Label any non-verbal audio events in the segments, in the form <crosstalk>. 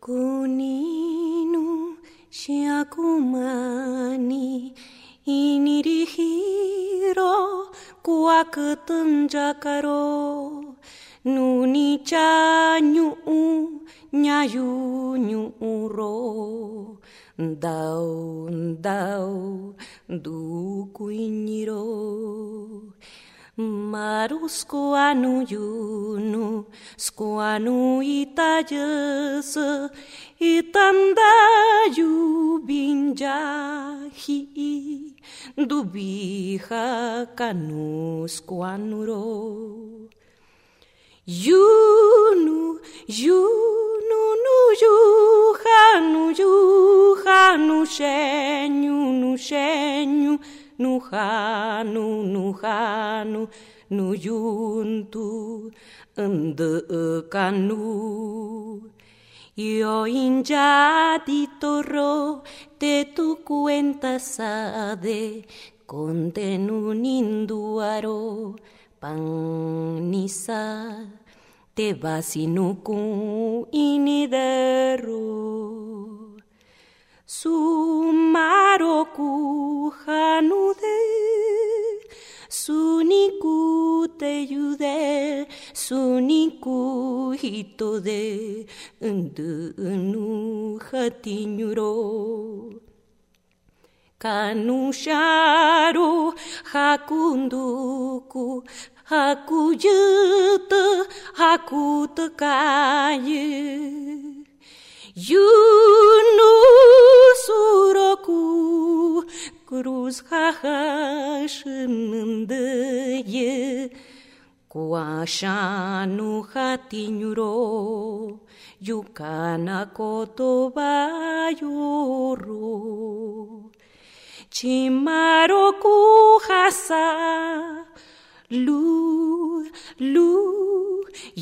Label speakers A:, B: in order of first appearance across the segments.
A: Ko ninu shiakumani inirihiro kuakutun jakaro nuni chanyu nyayu nyuro dau dau dukuiniro Maru skuanu yunu skuanu itayese itanda yubinjahi dubija kanu skuanuro. Yunu, yunu, nu yuha, nu yuha, nu shenyu, nu shenyu, nuhanu nuhanu nuyuntu kanu yo injadi toro te tu cuenta sade ninduaro panisa te vasinuku inidero Sumaroku hanude, suniku te yude, suniku hito de, undu. Kanusharu hakunduku hakuyuta hakuta kaye. Yunus uroku cruz jajashimndeye kuashanu hatiñuro yukana kotobayuru chimaro kujasa lu lu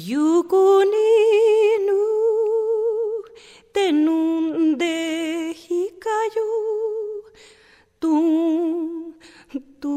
A: yukuninu tenunde hikayu tu tu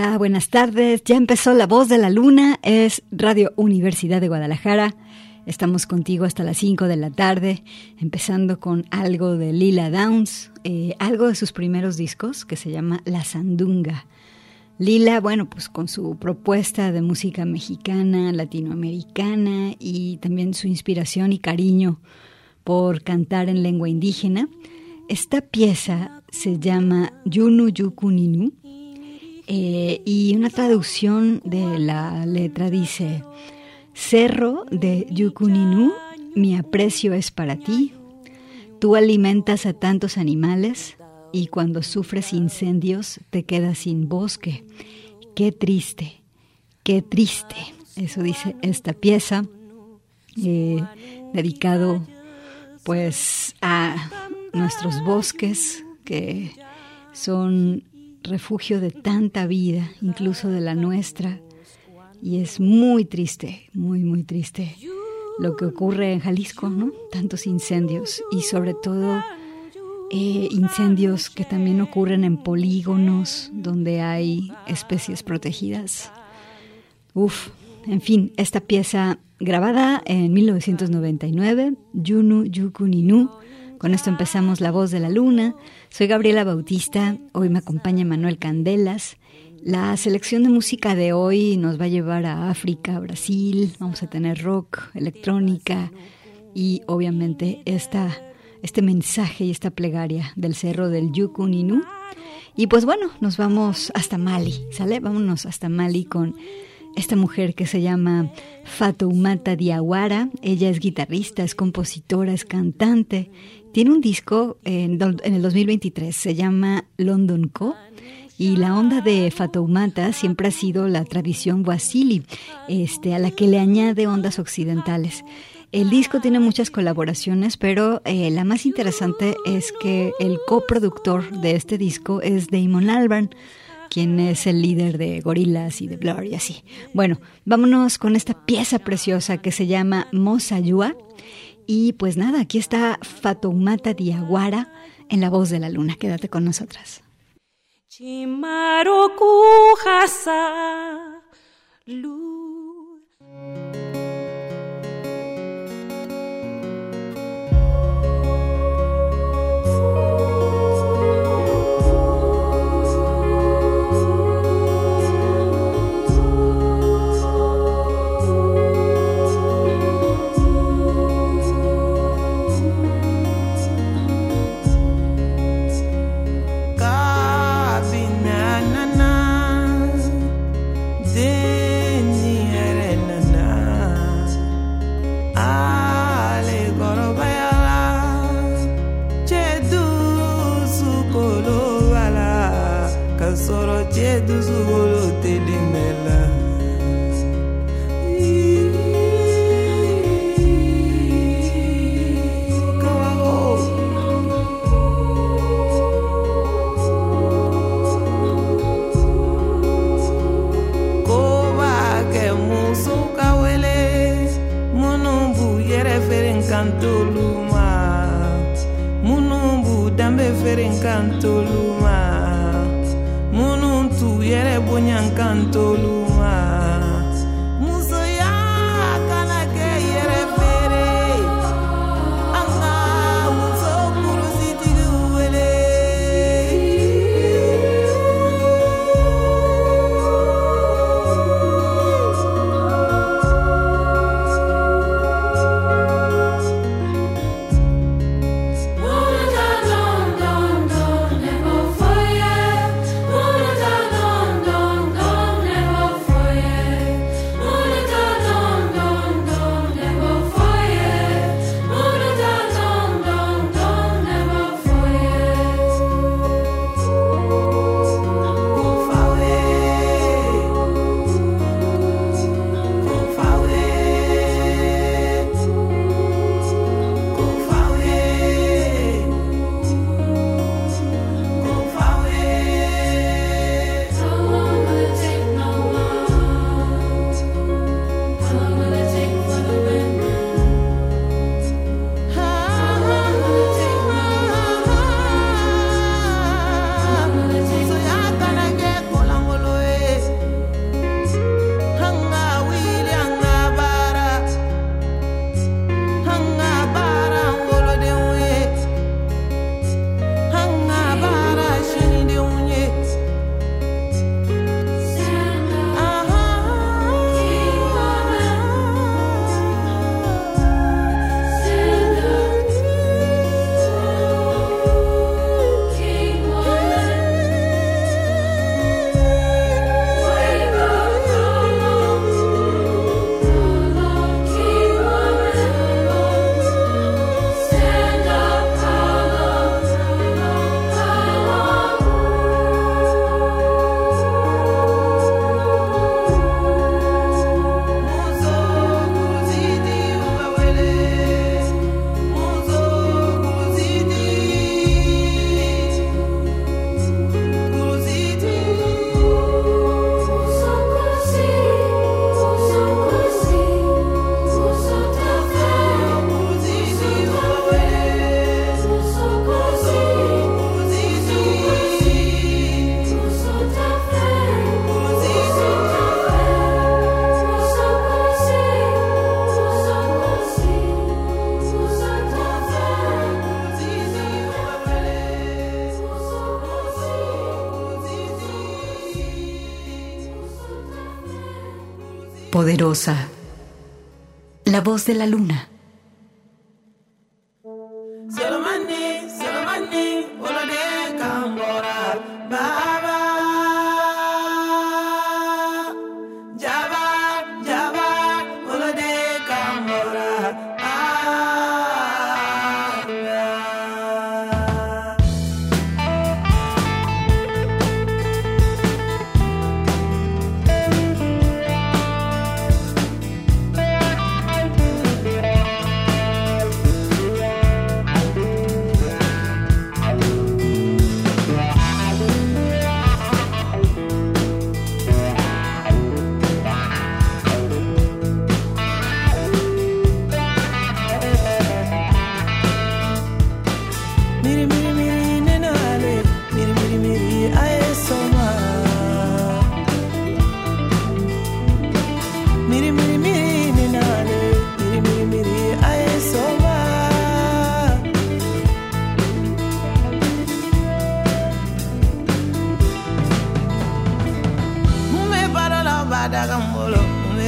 B: Buenas tardes. Ya empezó La Voz de la Luna, es Radio Universidad de Guadalajara. Estamos contigo hasta las 5 de la tarde, empezando con algo de Lila Downs, eh, algo de sus primeros discos que se llama La Sandunga. Lila, bueno, pues con su propuesta de música mexicana, latinoamericana y también su inspiración y cariño por cantar en lengua indígena. Esta pieza se llama Yunu Yukuninu eh, y una traducción de la letra dice, Cerro de Yukuninu, mi aprecio es para ti. Tú alimentas a tantos animales y cuando sufres incendios te quedas sin bosque. Qué triste, qué triste. Eso dice esta pieza, eh, dedicado pues a nuestros bosques que son refugio de tanta vida, incluso de la nuestra, y es muy triste, muy, muy triste lo que ocurre en Jalisco, ¿no? Tantos incendios y sobre todo eh, incendios que también ocurren en polígonos donde hay especies protegidas. Uf, en fin, esta pieza grabada en 1999, Yunu Yukuninu. Con esto empezamos La Voz de la Luna. Soy Gabriela Bautista, hoy me acompaña Manuel Candelas la selección de música de hoy nos va a llevar a África, Brasil, vamos a tener rock, electrónica y obviamente esta, este mensaje y esta plegaria del cerro del Yukuninu. Y pues bueno, nos vamos hasta Mali, ¿sale? Vámonos hasta Mali con esta mujer que se llama Fatoumata Diawara. Ella es guitarrista, es compositora, es cantante. Tiene un disco en, el 2023, se llama London Co y la onda de Fatoumata siempre ha sido la tradición wasili, este, a la que le añade ondas occidentales. El disco tiene muchas colaboraciones, pero eh, la más interesante es que el coproductor de este disco es Damon Albarn, quien es el líder de Gorillaz y de Blur y así. Bueno, vámonos con esta pieza preciosa que se llama Mosayua. Y pues nada, aquí está Fatoumata Diaguara en la voz de la luna. Quédate con nosotras.
C: La voz de la luna.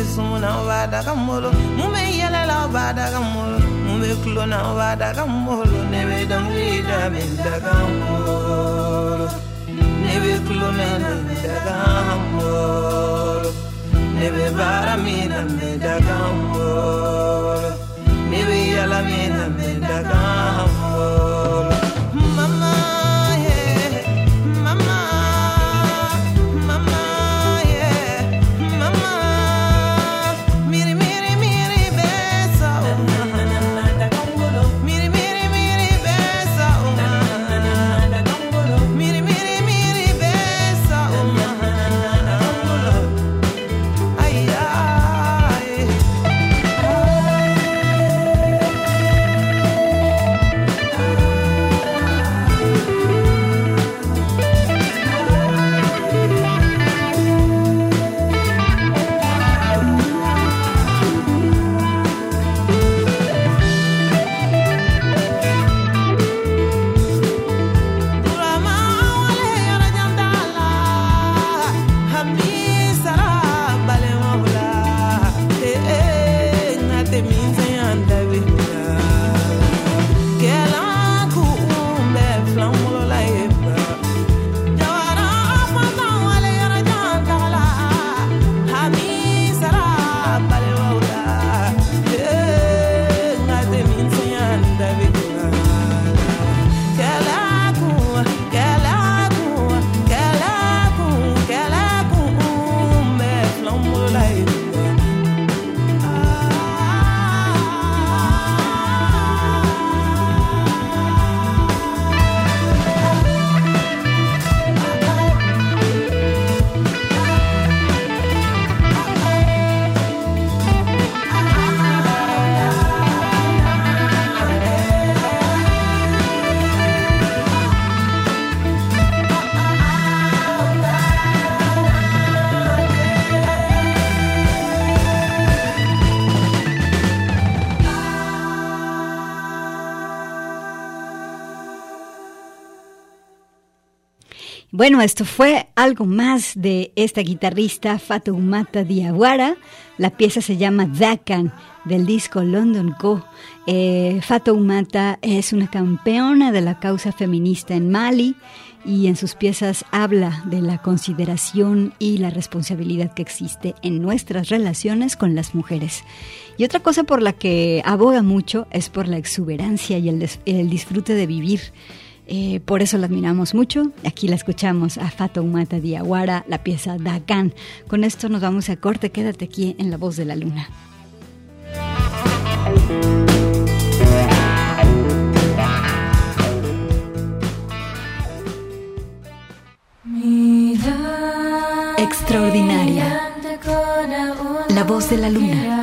C: be sun na ba daga molo mun be yɛlɛ la ba daga molo mun be kulo na ba daga molo ne be dɔnkili da me daga molo ne be kulo na me daga molo ne be baara min na me daga molo ne be yɛlɛ min na me daga molo Bueno, esto fue algo más de esta guitarrista Fatoumata Diawara. La pieza se llama Dakan del disco London Go. Eh, Fatoumata es una campeona de la causa feminista en Mali y en sus piezas habla de la consideración y la responsabilidad que existe en nuestras relaciones con las mujeres. Y otra cosa por la que aboga mucho es por la exuberancia y el disfrute de vivir. Eh, por eso la admiramos mucho. Aquí la escuchamos a Fatoumata Diawara, la pieza Dakan. Con esto nos vamos a corte. Quédate aquí en La Voz de la Luna. Extraordinaria. La voz de la luna.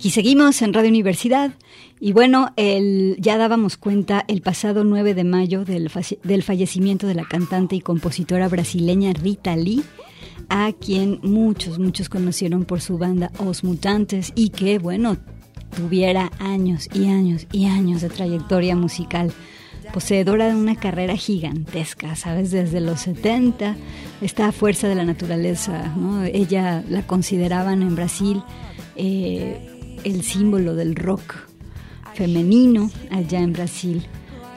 B: Aquí seguimos en Radio Universidad y bueno, el, ya dábamos cuenta el pasado 9 de mayo del, del fallecimiento de la cantante y compositora brasileña Rita Lee, a quien muchos, muchos conocieron por su banda Os Mutantes y que bueno, tuviera años y años y años de trayectoria musical. Poseedora de una carrera gigantesca, ¿sabes? Desde los 70, esta fuerza de la naturaleza, ¿no? Ella la consideraban en Brasil eh, el símbolo del rock femenino allá en Brasil.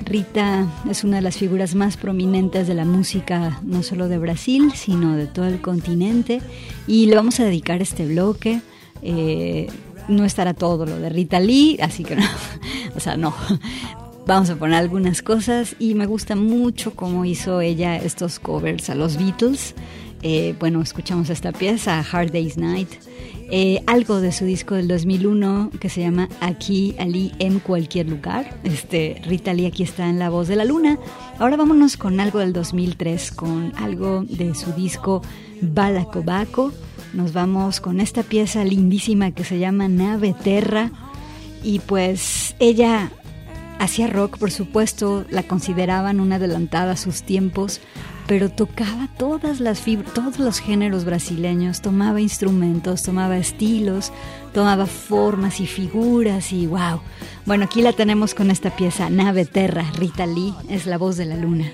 B: Rita es una de las figuras más prominentes de la música, no solo de Brasil, sino de todo el continente. Y le vamos a dedicar este bloque. Eh, no estará todo lo de Rita Lee, así que no, <laughs> o sea, no. Vamos a poner algunas cosas y me gusta mucho cómo hizo ella estos covers a los Beatles. Eh, bueno, escuchamos esta pieza, Hard Day's Night, eh, algo de su disco del 2001 que se llama Aquí, Ali, en cualquier lugar. Este, Rita Lee aquí está en La Voz de la Luna. Ahora vámonos con algo del 2003, con algo de su disco Balacobaco. Nos vamos con esta pieza lindísima que se llama Nave Terra. Y pues ella hacía rock, por supuesto, la consideraban una adelantada a sus tiempos, pero tocaba todas las fibras, todos los géneros brasileños, tomaba instrumentos, tomaba estilos, tomaba formas y figuras y wow. Bueno, aquí la tenemos con esta pieza, Nave Terra, Rita Lee, es la voz de la luna.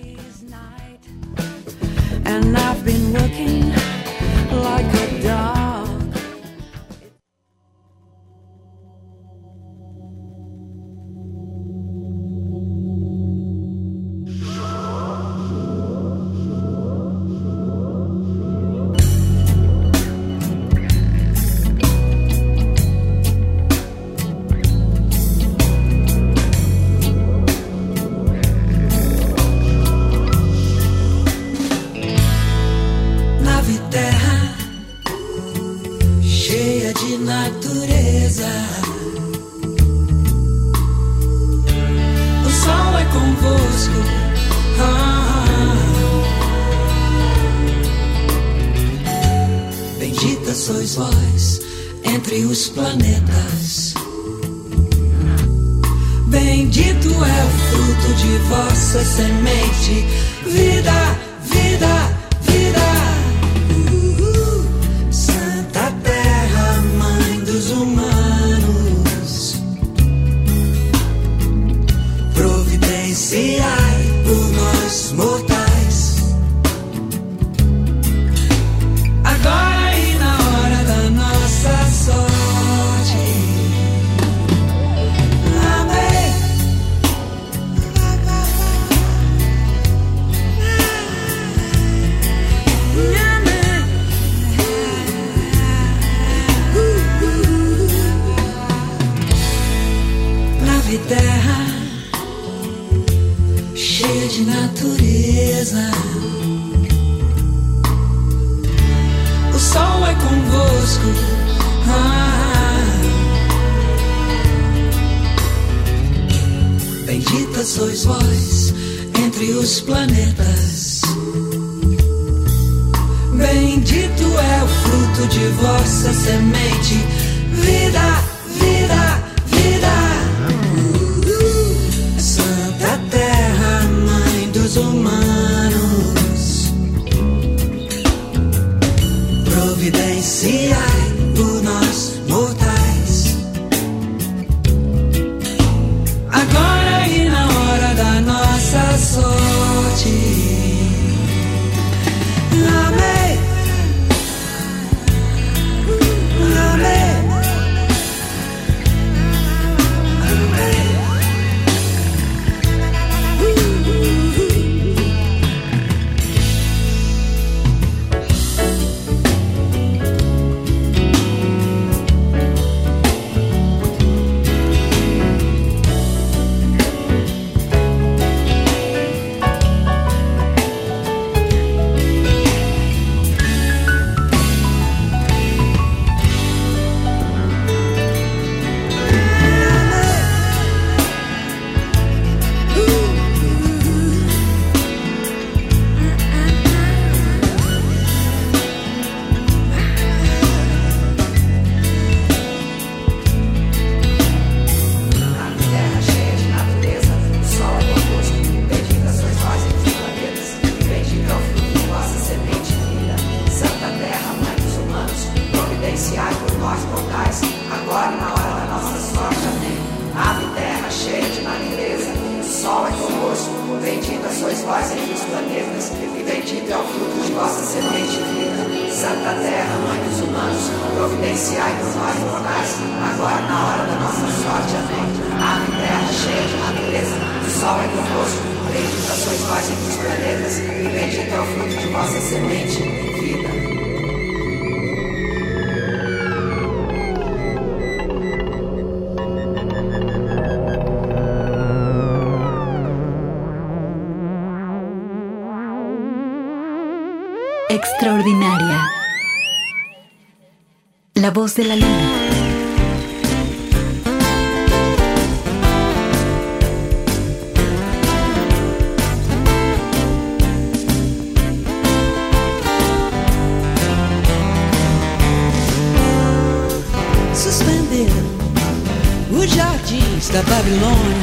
D: da Babilônia.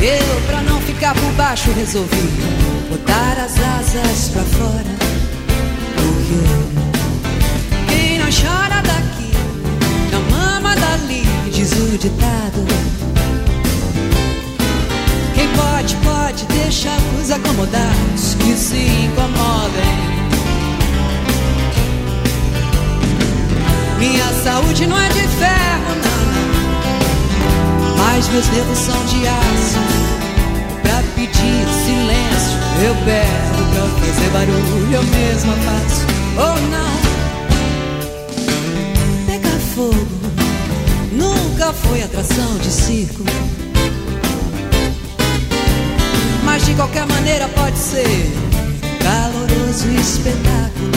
D: Eu, pra não ficar por baixo, resolvi botar as asas pra fora. Porque quem não chora daqui, não mama dali, diz o ditado. Quem pode, pode, deixar os acomodados que se incomodem. Minha saúde não é de ferro, não. Mas meus dedos são de aço. Pra pedir silêncio Eu berro pra fazer barulho Eu mesma faço. Ou oh, não? Pegar fogo Nunca foi atração de circo. Mas de qualquer maneira pode ser Caloroso espetáculo.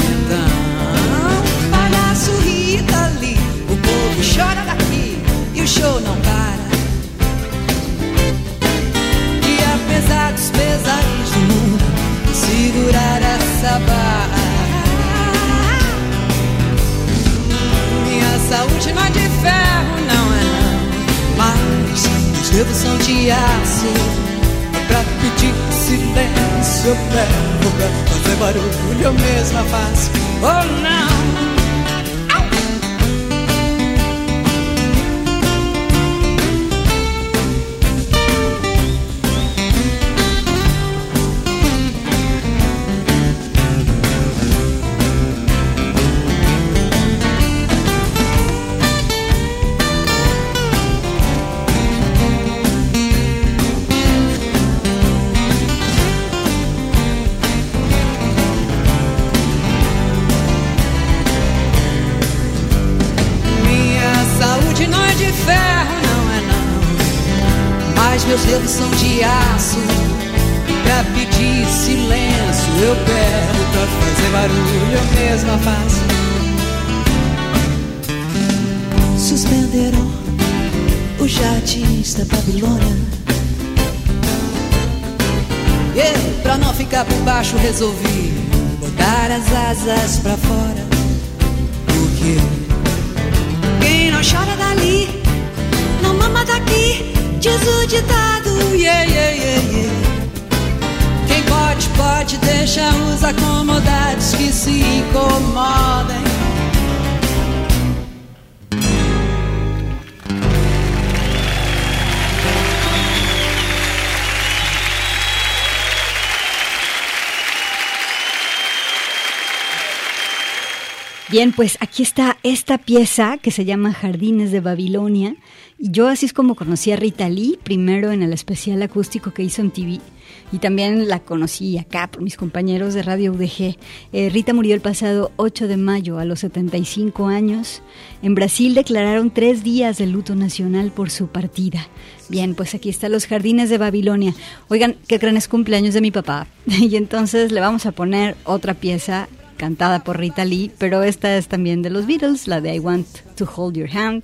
D: Então Palhaço Rita ali O povo chora daqui o show não para. E apesar dos pesares do mundo, segurar essa barra.
B: Minha saúde não é de ferro, não é não. Mas os dedos são de aço. Pra pedir silêncio, eu pego pra fazer barulho, eu mesma faço. Oh não! Da Babilônia. Eu, pra não ficar por baixo, resolvi botar as asas pra fora. Porque quem não chora dali, não mama daqui. Diz o ditado, yeah, yeah, yeah, yeah. Quem pode, pode, deixa os acomodados que se incomodem.
D: Bien, pues aquí está esta pieza que se llama Jardines de Babilonia. Y yo así es como conocí a Rita Lee, primero en el especial acústico que hizo en TV. Y también la conocí acá por mis compañeros de Radio UDG. Eh, Rita murió el pasado 8 de mayo a los 75 años. En Brasil declararon tres días de luto nacional por su partida. Bien, pues aquí están los jardines de Babilonia. Oigan, qué gran es cumpleaños de mi papá. <laughs> y entonces le vamos a poner otra pieza cantada por Rita Lee, pero esta es también de los Beatles, la de I Want to Hold Your Hand.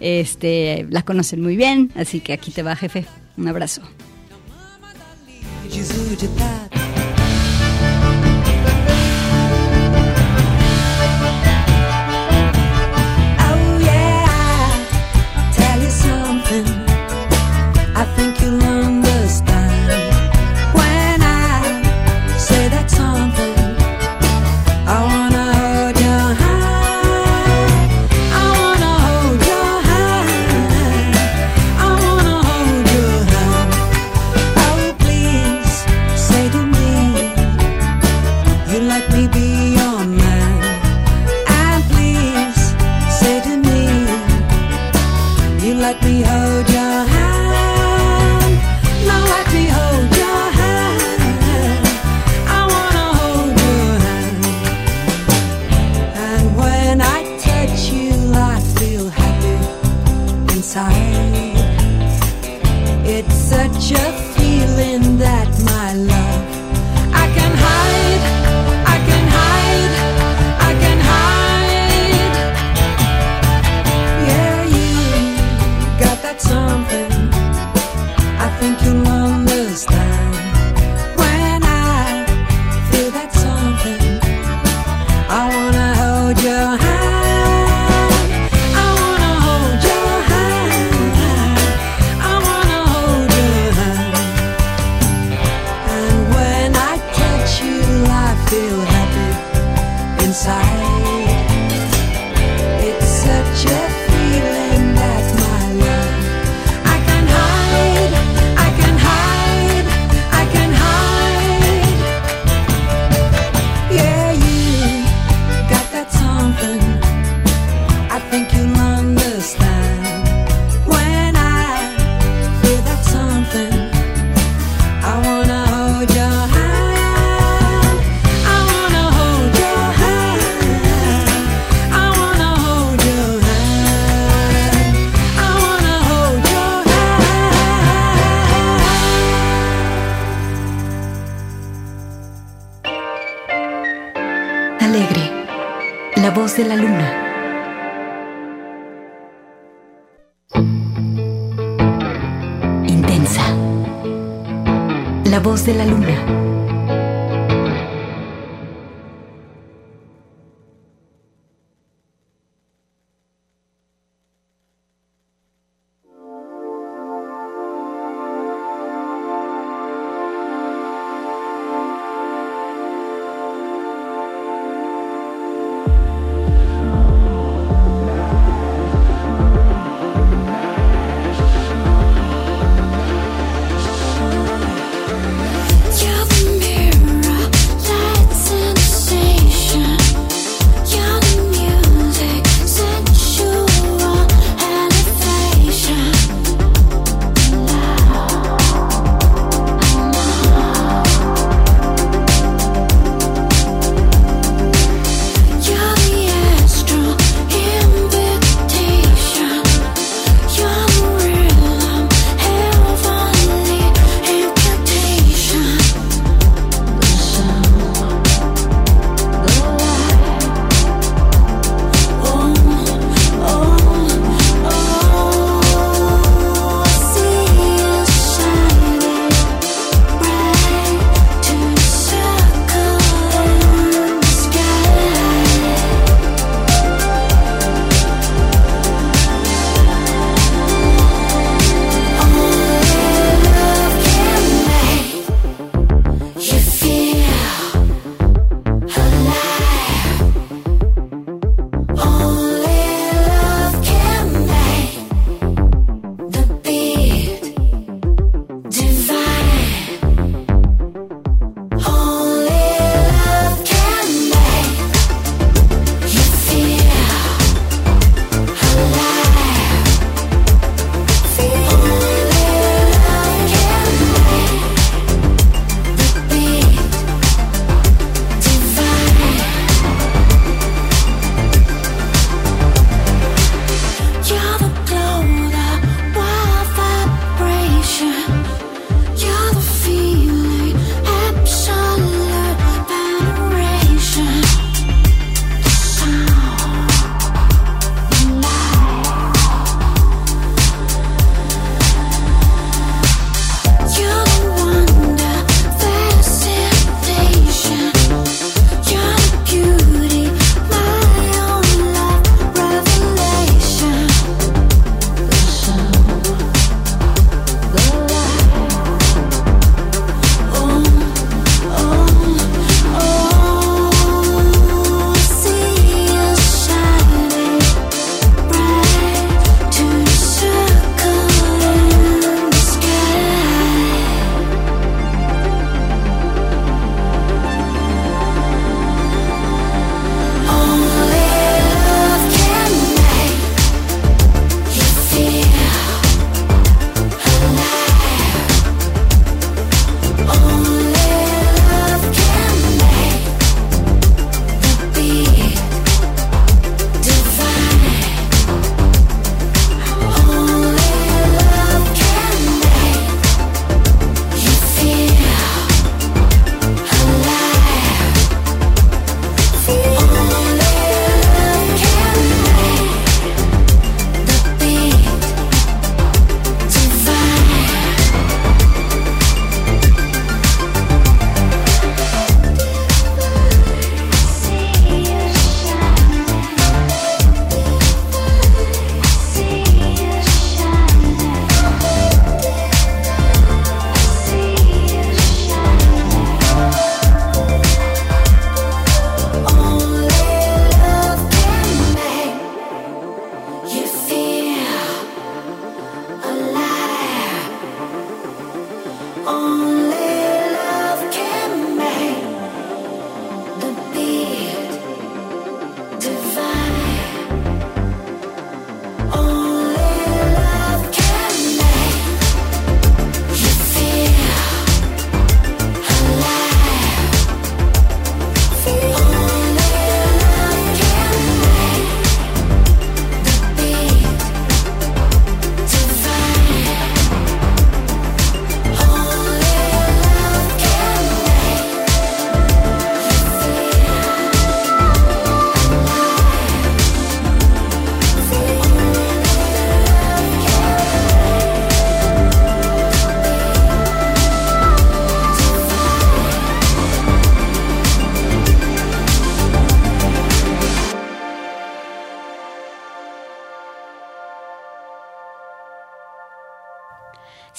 D: Este, la conocen muy bien, así que aquí te va, jefe. Un abrazo.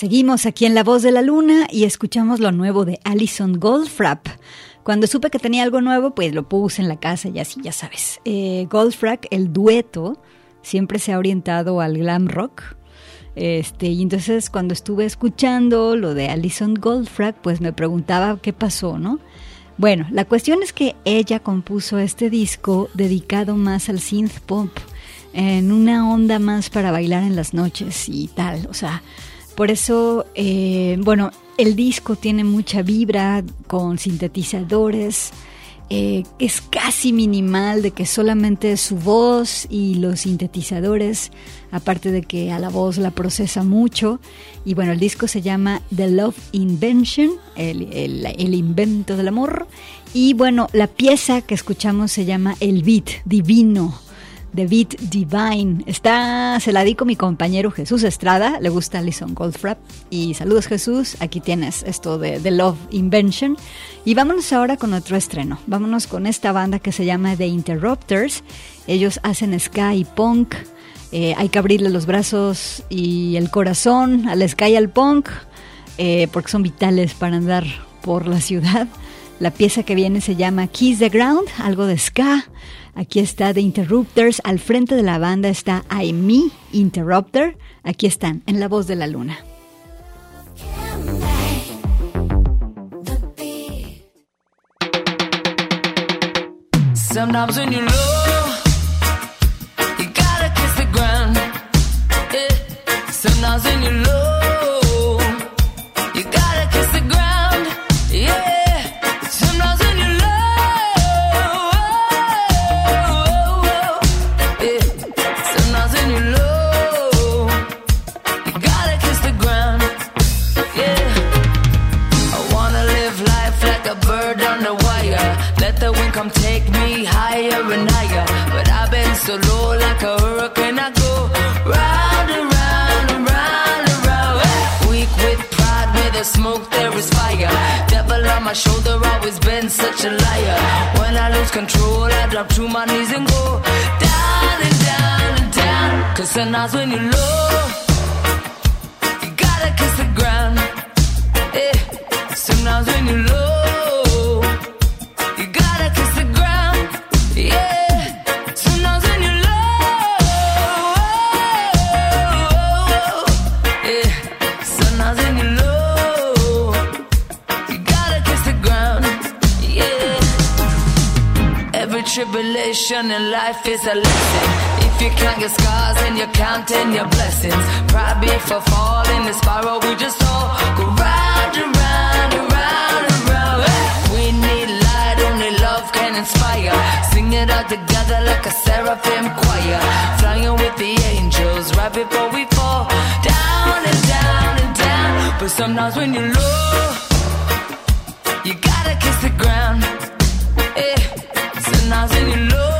B: Seguimos aquí en La Voz de la Luna y escuchamos lo nuevo de Alison Goldfrapp. Cuando supe que tenía algo nuevo, pues lo puse en la casa y así, ya sabes. Eh, Goldfrapp, el dueto, siempre se ha orientado al glam rock. Este, y entonces cuando estuve escuchando lo de Alison Goldfrapp, pues me preguntaba qué pasó, ¿no? Bueno, la cuestión es que ella compuso este disco dedicado más al synth pop, en una onda más para bailar en las noches y tal. O sea, por eso, eh, bueno, el disco tiene mucha vibra con sintetizadores. eh, es casi minimal de que solamente su voz y los sintetizadores, aparte de que a la voz la procesa mucho. Y bueno, el disco se llama The Love Invention, el- el invento del amor. Y bueno, la pieza que escuchamos se llama El Beat Divino. The Beat Divine. Está, se la di con mi compañero Jesús Estrada, le gusta Alison Goldfrapp. Y saludos Jesús, aquí tienes esto de The Love Invention. Y vámonos ahora con otro estreno. Vámonos con esta banda que se llama The Interrupters. Ellos hacen ska y punk. Eh, hay que abrirle los brazos y el corazón al ska y al punk, eh, porque son vitales para andar por la ciudad. La pieza que viene se llama Kiss the Ground, algo de ska. Aquí está The Interrupters, al frente de la banda está I Me Interrupter. Aquí están, en la voz de la luna.
E: Sometimes when you're low, you gotta kiss the ground. Yeah. Sometimes when you're low, so low like a hurricane. I go round and round and round and round. Weak with pride, where the smoke there is fire. Devil on my shoulder, always been such a liar. When I lose control, I drop to my knees and go down and down and down. Cause sometimes when you're low, you gotta kiss the ground. Eh, Sometimes when you're low, tribulation in life is a lesson. If you can't get scars, and you're counting your blessings. Probably for falling this spiral, we just all go round and round and round and round. We need light, only love can inspire. Sing it out together like a seraphim choir. Flying with the angels right before we fall down and down and down. But sometimes when you're Sometimes when you're low,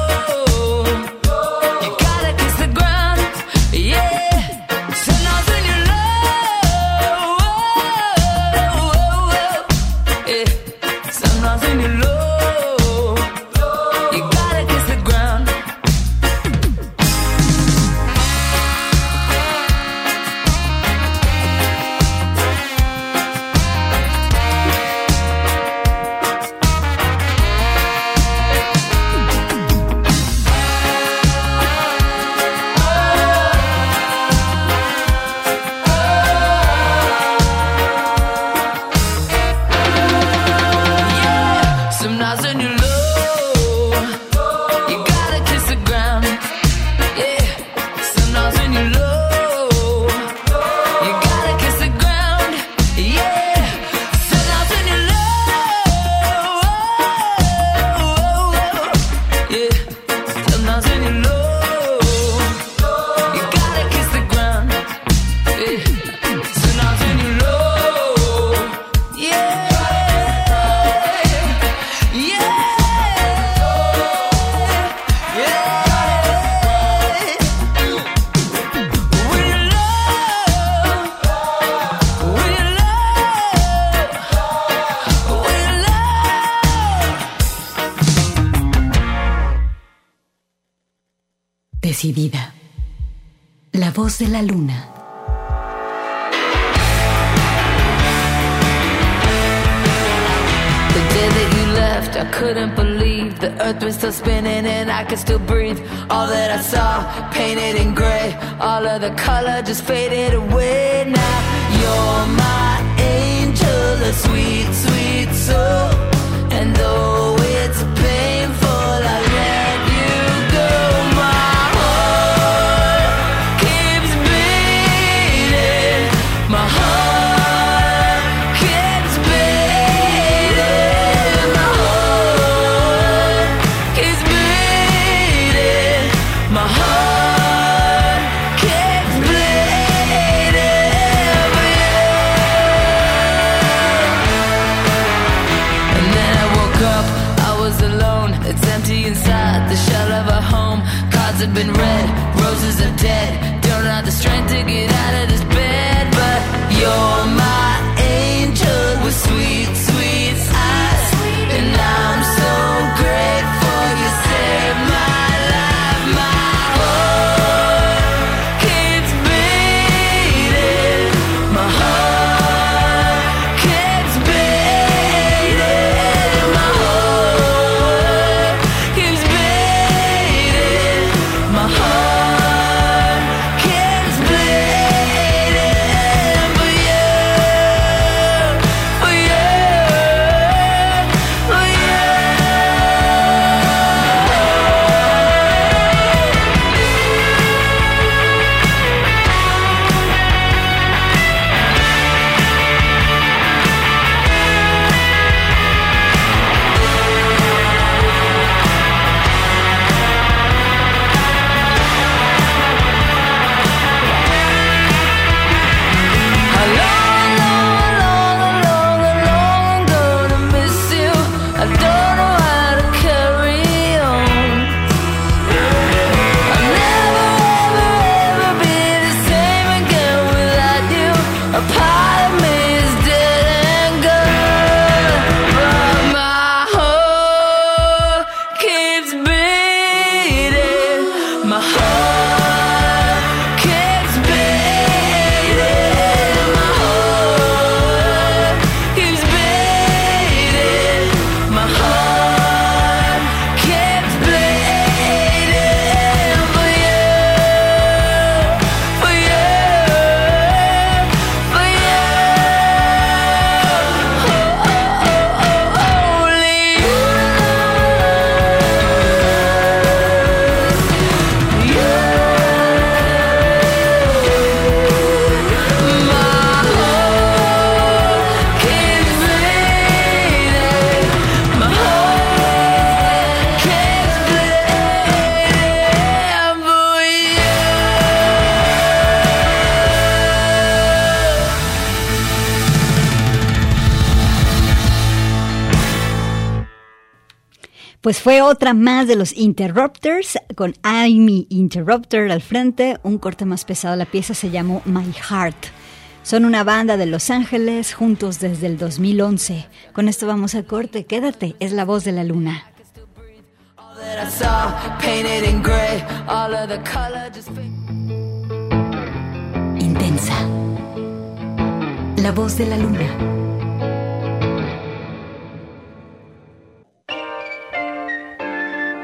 F: luna.
E: I couldn't believe the earth was still spinning and I could still breathe. All that I saw, painted in gray, all of the color just faded away.
B: Pues fue otra más de los Interrupters con I'm Interrupter al frente, un corte más pesado. La pieza se llamó My Heart. Son una banda de Los Ángeles juntos desde el 2011. Con esto vamos a corte. Quédate, es la voz de la luna. Intensa. La voz de la luna.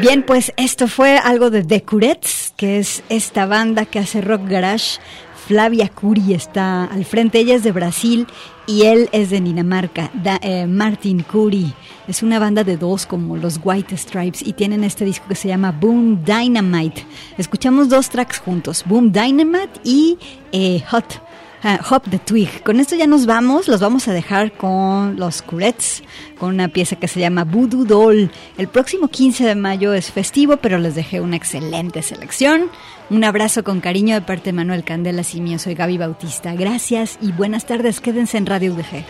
B: Bien, pues esto fue algo de The Curettes, que es esta banda que hace rock garage. Flavia Curi está al frente, ella es de Brasil y él es de Dinamarca. Eh, Martin Curi es una banda de dos como los White Stripes y tienen este disco que se llama Boom Dynamite. Escuchamos dos tracks juntos, Boom Dynamite y eh, Hot. Ah, Hop the Twig. Con esto ya nos vamos, los vamos a dejar con los Curettes, con una pieza que se llama Voodoo Doll. El próximo 15 de mayo es festivo, pero les dejé una excelente selección. Un abrazo con cariño de parte de Manuel Candelas y mío, soy Gaby Bautista. Gracias y buenas tardes, quédense en Radio UDG.